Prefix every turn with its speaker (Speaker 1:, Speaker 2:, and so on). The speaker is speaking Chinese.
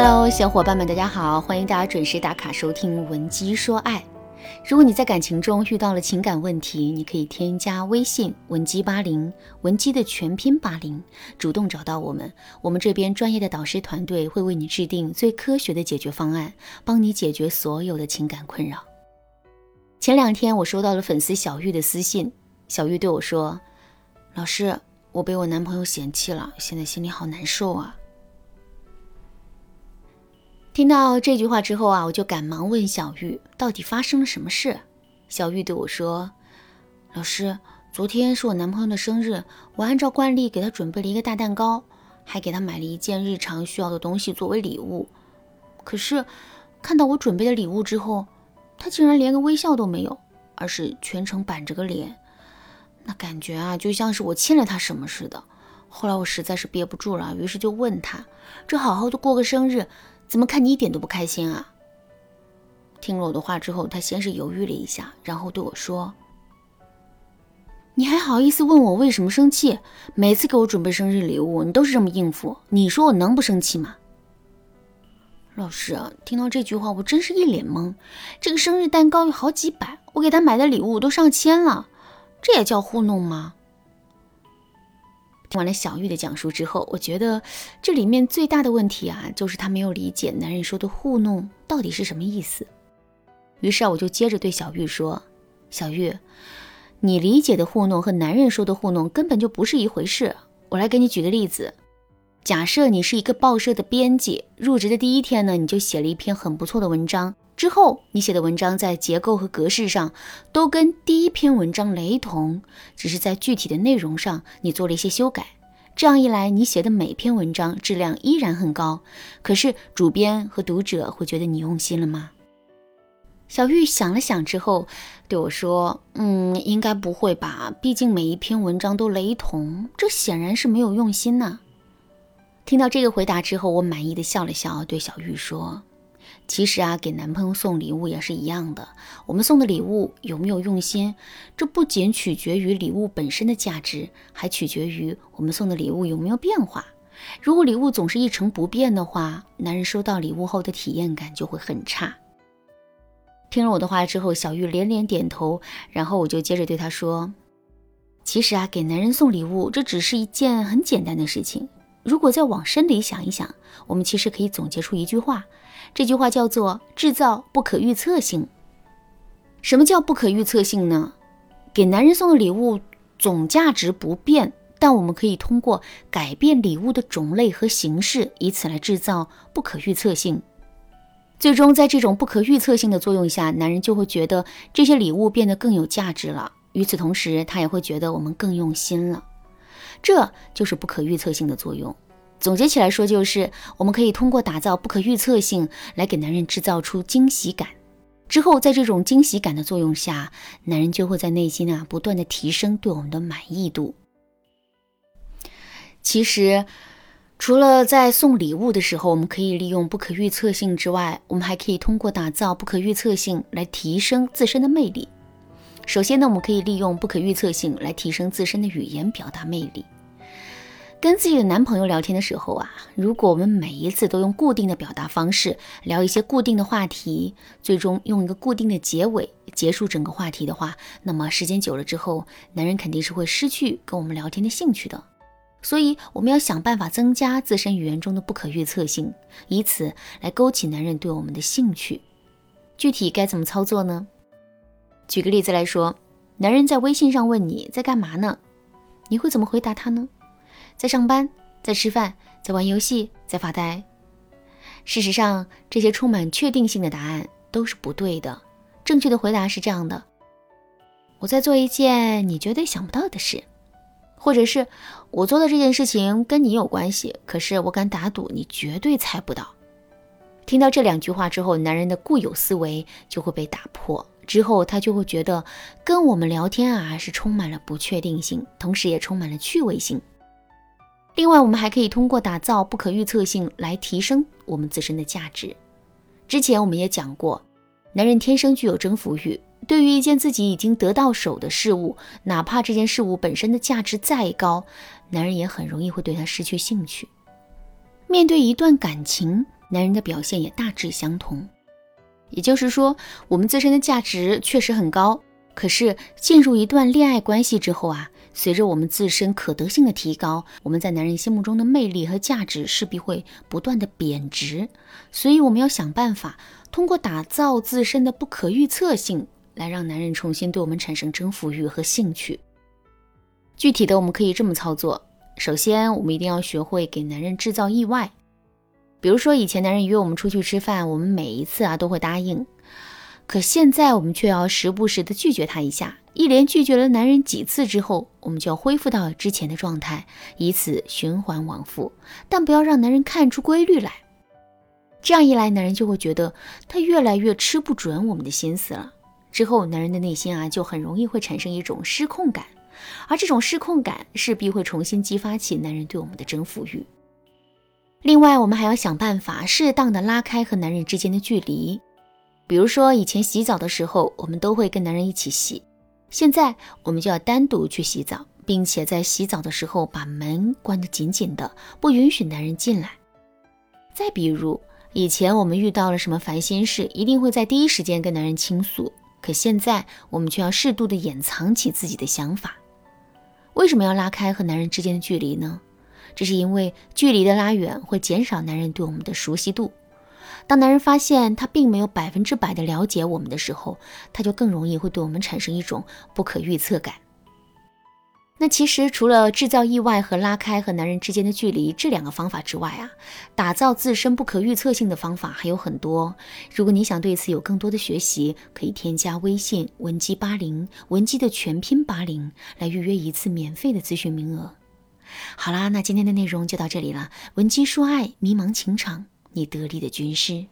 Speaker 1: Hello，小伙伴们，大家好！欢迎大家准时打卡收听《文姬说爱》。如果你在感情中遇到了情感问题，你可以添加微信文姬八零，文姬的全拼八零，主动找到我们，我们这边专业的导师团队会为你制定最科学的解决方案，帮你解决所有的情感困扰。前两天我收到了粉丝小玉的私信，小玉对我说：“老师，我被我男朋友嫌弃了，现在心里好难受啊。”听到这句话之后啊，我就赶忙问小玉，到底发生了什么事？小玉对我说：“老师，昨天是我男朋友的生日，我按照惯例给他准备了一个大蛋糕，还给他买了一件日常需要的东西作为礼物。可是看到我准备的礼物之后，他竟然连个微笑都没有，而是全程板着个脸，那感觉啊，就像是我欠了他什么似的。后来我实在是憋不住了，于是就问他：这好好的过个生日。”怎么看你一点都不开心啊？听了我的话之后，他先是犹豫了一下，然后对我说：“你还好意思问我为什么生气？每次给我准备生日礼物，你都是这么应付。你说我能不生气吗？”老师，听到这句话，我真是一脸懵。这个生日蛋糕有好几百，我给他买的礼物都上千了，这也叫糊弄吗？听完了小玉的讲述之后，我觉得这里面最大的问题啊，就是她没有理解男人说的糊弄到底是什么意思。于是啊，我就接着对小玉说：“小玉，你理解的糊弄和男人说的糊弄根本就不是一回事。我来给你举个例子，假设你是一个报社的编辑，入职的第一天呢，你就写了一篇很不错的文章。”之后，你写的文章在结构和格式上都跟第一篇文章雷同，只是在具体的内容上你做了一些修改。这样一来，你写的每篇文章质量依然很高。可是，主编和读者会觉得你用心了吗？小玉想了想之后对我说：“嗯，应该不会吧？毕竟每一篇文章都雷同，这显然是没有用心呐。”听到这个回答之后，我满意的笑了笑，对小玉说。其实啊，给男朋友送礼物也是一样的。我们送的礼物有没有用心，这不仅取决于礼物本身的价值，还取决于我们送的礼物有没有变化。如果礼物总是一成不变的话，男人收到礼物后的体验感就会很差。听了我的话之后，小玉连连点头，然后我就接着对她说：“其实啊，给男人送礼物，这只是一件很简单的事情。如果再往深里想一想，我们其实可以总结出一句话。”这句话叫做“制造不可预测性”。什么叫不可预测性呢？给男人送的礼物总价值不变，但我们可以通过改变礼物的种类和形式，以此来制造不可预测性。最终，在这种不可预测性的作用下，男人就会觉得这些礼物变得更有价值了。与此同时，他也会觉得我们更用心了。这就是不可预测性的作用。总结起来说，就是我们可以通过打造不可预测性来给男人制造出惊喜感，之后在这种惊喜感的作用下，男人就会在内心啊不断的提升对我们的满意度。其实，除了在送礼物的时候，我们可以利用不可预测性之外，我们还可以通过打造不可预测性来提升自身的魅力。首先呢，我们可以利用不可预测性来提升自身的语言表达魅力。跟自己的男朋友聊天的时候啊，如果我们每一次都用固定的表达方式聊一些固定的话题，最终用一个固定的结尾结束整个话题的话，那么时间久了之后，男人肯定是会失去跟我们聊天的兴趣的。所以我们要想办法增加自身语言中的不可预测性，以此来勾起男人对我们的兴趣。具体该怎么操作呢？举个例子来说，男人在微信上问你在干嘛呢，你会怎么回答他呢？在上班，在吃饭，在玩游戏，在发呆。事实上，这些充满确定性的答案都是不对的。正确的回答是这样的：我在做一件你绝对想不到的事，或者是我做的这件事情跟你有关系，可是我敢打赌你绝对猜不到。听到这两句话之后，男人的固有思维就会被打破，之后他就会觉得跟我们聊天啊是充满了不确定性，同时也充满了趣味性。另外，我们还可以通过打造不可预测性来提升我们自身的价值。之前我们也讲过，男人天生具有征服欲，对于一件自己已经得到手的事物，哪怕这件事物本身的价值再高，男人也很容易会对他失去兴趣。面对一段感情，男人的表现也大致相同。也就是说，我们自身的价值确实很高，可是进入一段恋爱关系之后啊，随着我们自身可得性的提高，我们在男人心目中的魅力和价值势必会不断的贬值。所以我们要想办法，通过打造自身的不可预测性，来让男人重新对我们产生征服欲和兴趣。具体的，我们可以这么操作：首先，我们一定要学会给男人制造意外。比如说，以前男人约我们出去吃饭，我们每一次啊都会答应，可现在我们却要时不时的拒绝他一下。一连拒绝了男人几次之后，我们就要恢复到之前的状态，以此循环往复。但不要让男人看出规律来，这样一来，男人就会觉得他越来越吃不准我们的心思了。之后，男人的内心啊就很容易会产生一种失控感，而这种失控感势必会重新激发起男人对我们的征服欲。另外，我们还要想办法适当的拉开和男人之间的距离。比如说，以前洗澡的时候，我们都会跟男人一起洗，现在我们就要单独去洗澡，并且在洗澡的时候把门关得紧紧的，不允许男人进来。再比如，以前我们遇到了什么烦心事，一定会在第一时间跟男人倾诉，可现在我们却要适度的掩藏起自己的想法。为什么要拉开和男人之间的距离呢？这是因为距离的拉远会减少男人对我们的熟悉度。当男人发现他并没有百分之百的了解我们的时候，他就更容易会对我们产生一种不可预测感。那其实除了制造意外和拉开和男人之间的距离这两个方法之外啊，打造自身不可预测性的方法还有很多。如果你想对此有更多的学习，可以添加微信文姬八零，文姬的全拼八零，来预约一次免费的咨询名额。好啦，那今天的内容就到这里了。文姬说爱，迷茫情场，你得力的军师。